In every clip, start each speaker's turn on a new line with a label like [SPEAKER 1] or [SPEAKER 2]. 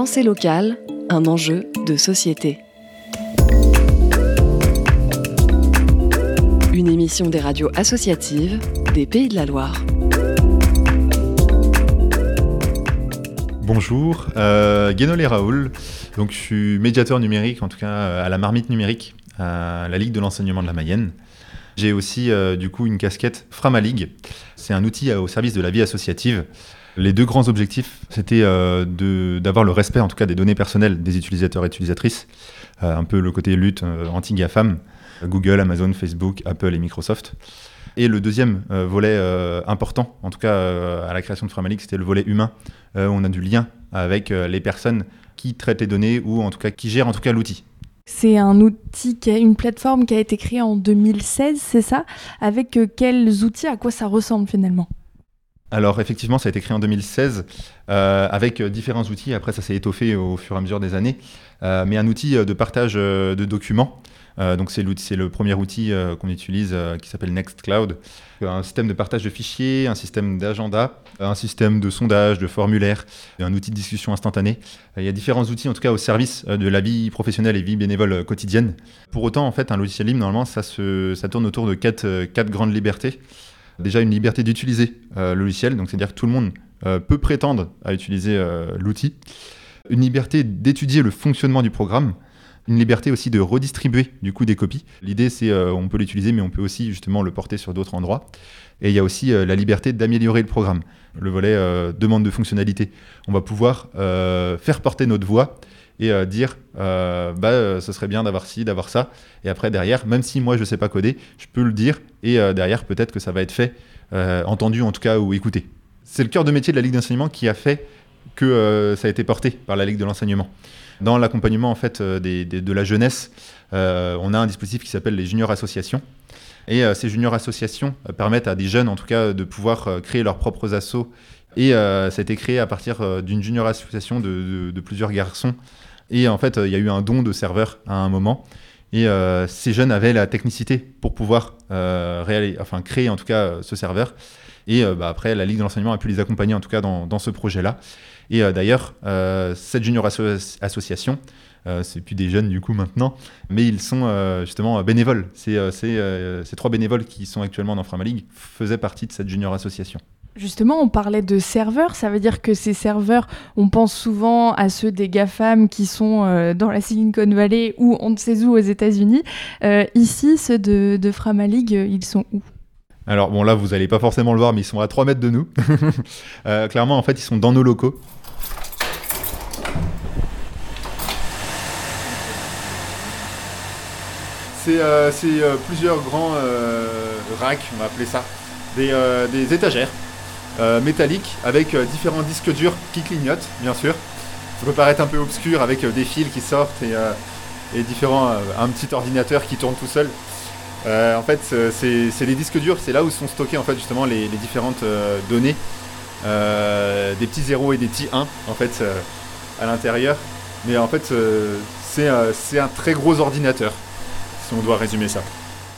[SPEAKER 1] Pensée locale, un enjeu de société. Une émission des radios associatives des Pays de la Loire.
[SPEAKER 2] Bonjour, euh, Guénolé Raoul. Je suis médiateur numérique, en tout cas à la marmite numérique, à la Ligue de l'enseignement de la Mayenne. J'ai aussi euh, du coup une casquette Framalig. C'est un outil au service de la vie associative. Les deux grands objectifs, c'était euh, d'avoir le respect en tout cas des données personnelles des utilisateurs et utilisatrices, euh, un peu le côté lutte euh, anti-GAFAM, Google, Amazon, Facebook, Apple et Microsoft. Et le deuxième euh, volet euh, important, en tout cas euh, à la création de Framalig, c'était le volet humain. Euh, on a du lien avec euh, les personnes qui traitent les données ou en tout cas qui gèrent l'outil.
[SPEAKER 3] C'est un outil, qui une plateforme qui a été créée en 2016, c'est ça? Avec euh, quels outils, à quoi ça ressemble finalement?
[SPEAKER 2] Alors effectivement, ça a été créé en 2016 euh, avec euh, différents outils. Après, ça s'est étoffé au fur et à mesure des années. Euh, mais un outil euh, de partage euh, de documents. Euh, donc c'est le premier outil qu'on utilise qui s'appelle Nextcloud. Un système de partage de fichiers, un système d'agenda, un système de sondage, de formulaire, un outil de discussion instantanée. Il y a différents outils en tout cas au service de la vie professionnelle et vie bénévole quotidienne. Pour autant, en fait, un logiciel libre, normalement, ça, se, ça tourne autour de quatre, quatre grandes libertés. Déjà une liberté d'utiliser euh, le logiciel, donc c'est-à-dire que tout le monde euh, peut prétendre à utiliser euh, l'outil. Une liberté d'étudier le fonctionnement du programme. Une liberté aussi de redistribuer du coup des copies. L'idée c'est euh, on peut l'utiliser mais on peut aussi justement le porter sur d'autres endroits. Et il y a aussi la liberté d'améliorer le programme. Le volet demande de fonctionnalité. On va pouvoir faire porter notre voix et euh, dire euh, bah euh, ce serait bien d'avoir ci, d'avoir ça. Et après derrière, même si moi je sais pas coder, je peux le dire et derrière peut-être que ça va être fait, entendu en tout cas ou écouté. C'est le cœur de métier de la Ligue d'enseignement qui a fait que ça a été porté par la Ligue de l'enseignement. Dans l'accompagnement en fait de la jeunesse, on a un dispositif qui s'appelle les juniors associations. Et ces juniors associations permettent à des jeunes en tout cas de pouvoir créer leurs propres assos. Et ça a été créé à partir d'une junior association de plusieurs garçons. Et en fait, euh, il y a eu un don de serveurs à un moment. Et euh, ces jeunes avaient la technicité pour pouvoir euh, réali- enfin, créer en tout cas ce serveur. Et bah, après, la Ligue de l'enseignement a pu les accompagner en tout cas dans, ce projet-là. Et d'ailleurs, cette junior asso- association, c'est plus des jeunes du coup maintenant, mais ils sont justement bénévoles. Ces trois bénévoles qui sont actuellement dans Frama League faisaient partie de cette junior association.
[SPEAKER 3] Justement, on parlait de serveurs, ça veut dire que ces serveurs, on pense souvent à ceux des GAFAM qui sont euh, dans la Silicon Valley ou on ne sait où aux États-Unis. Euh, ici, ceux de, de Framalig, euh, ils sont où?
[SPEAKER 2] Alors bon là, vous n'allez pas forcément le voir, mais ils sont à 3 mètres de nous. Euh, clairement, en fait, ils sont dans nos locaux. C'est euh, c'est, euh, plusieurs grands euh, racks, on va appeler ça, des, euh, des étagères euh, métalliques avec euh, différents disques durs qui clignotent, bien sûr. Ça peut paraître un peu obscur avec euh, des fils qui sortent et, différents, un petit ordinateur qui tourne tout seul. En fait, c'est les disques durs, c'est là où sont stockées en fait justement les, les différentes données, des petits 0 et des petits 1 en fait à l'intérieur. Mais en fait, c'est un très gros ordinateur, si on doit résumer ça.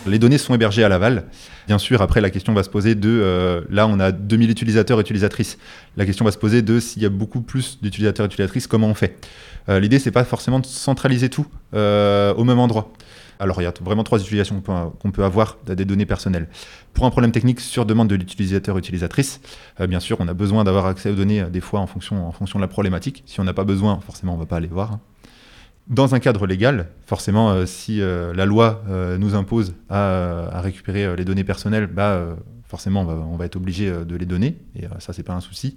[SPEAKER 2] Les données sont hébergées à Laval. Bien sûr, après la question va se poser de, euh, là on a 2000 utilisateurs et utilisatrices. La question va se poser de s'il y a beaucoup plus d'utilisateurs et utilisatrices, comment on fait? Euh, L'idée c'est pas forcément de centraliser tout euh, au même endroit. Alors, il y a vraiment trois utilisations qu'on peut, avoir de- des données personnelles. Pour un problème technique sur demande de l'utilisateur-utilisatrice, euh, bien sûr, on a besoin d'avoir accès aux données des fois en fonction, en fonction de la problématique. Si on n'a pas besoin, forcément, on ne va pas aller voir. hein. Dans un cadre légal, forcément, euh, si euh, la loi euh, nous impose à, récupérer les données personnelles, bah, forcément, on va, on va être obligé de les donner. Et ça, c'est pas un souci.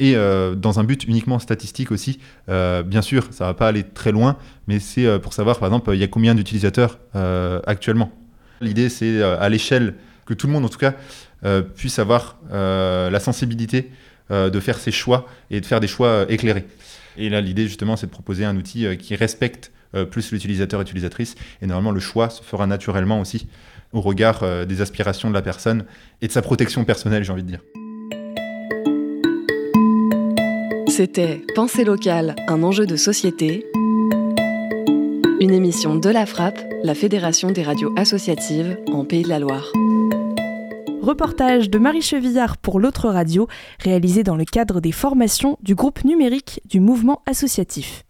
[SPEAKER 2] Et dans un but uniquement statistique aussi, bien sûr, ça va pas aller très loin, mais c'est pour savoir, par exemple, il y a combien d'utilisateurs actuellement. L'idée, c'est à l'échelle que tout le monde, en tout cas, puisse avoir la sensibilité de faire ses choix et de faire des choix éclairés. Et là, l'idée, justement, c'est de proposer un outil euh, qui respecte euh, plus l'utilisateur et l'utilisatrice. Et normalement, le choix se fera naturellement aussi au regard euh, des aspirations de la personne et de sa protection personnelle, j'ai envie de dire.
[SPEAKER 1] C'était Pensée locale, un enjeu de société. Une émission de la Frappe, la Fédération des radios associatives en Pays de la Loire.
[SPEAKER 3] Reportage de Marie Chevillard pour l'autre radio, réalisé dans le cadre des formations du groupe numérique du mouvement associatif.